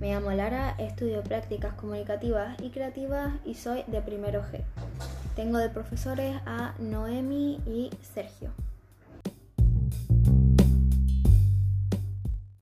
Me llamo Lara, estudio prácticas comunicativas y creativas y soy de primero G. Tengo de profesores a Noemi y Sergio.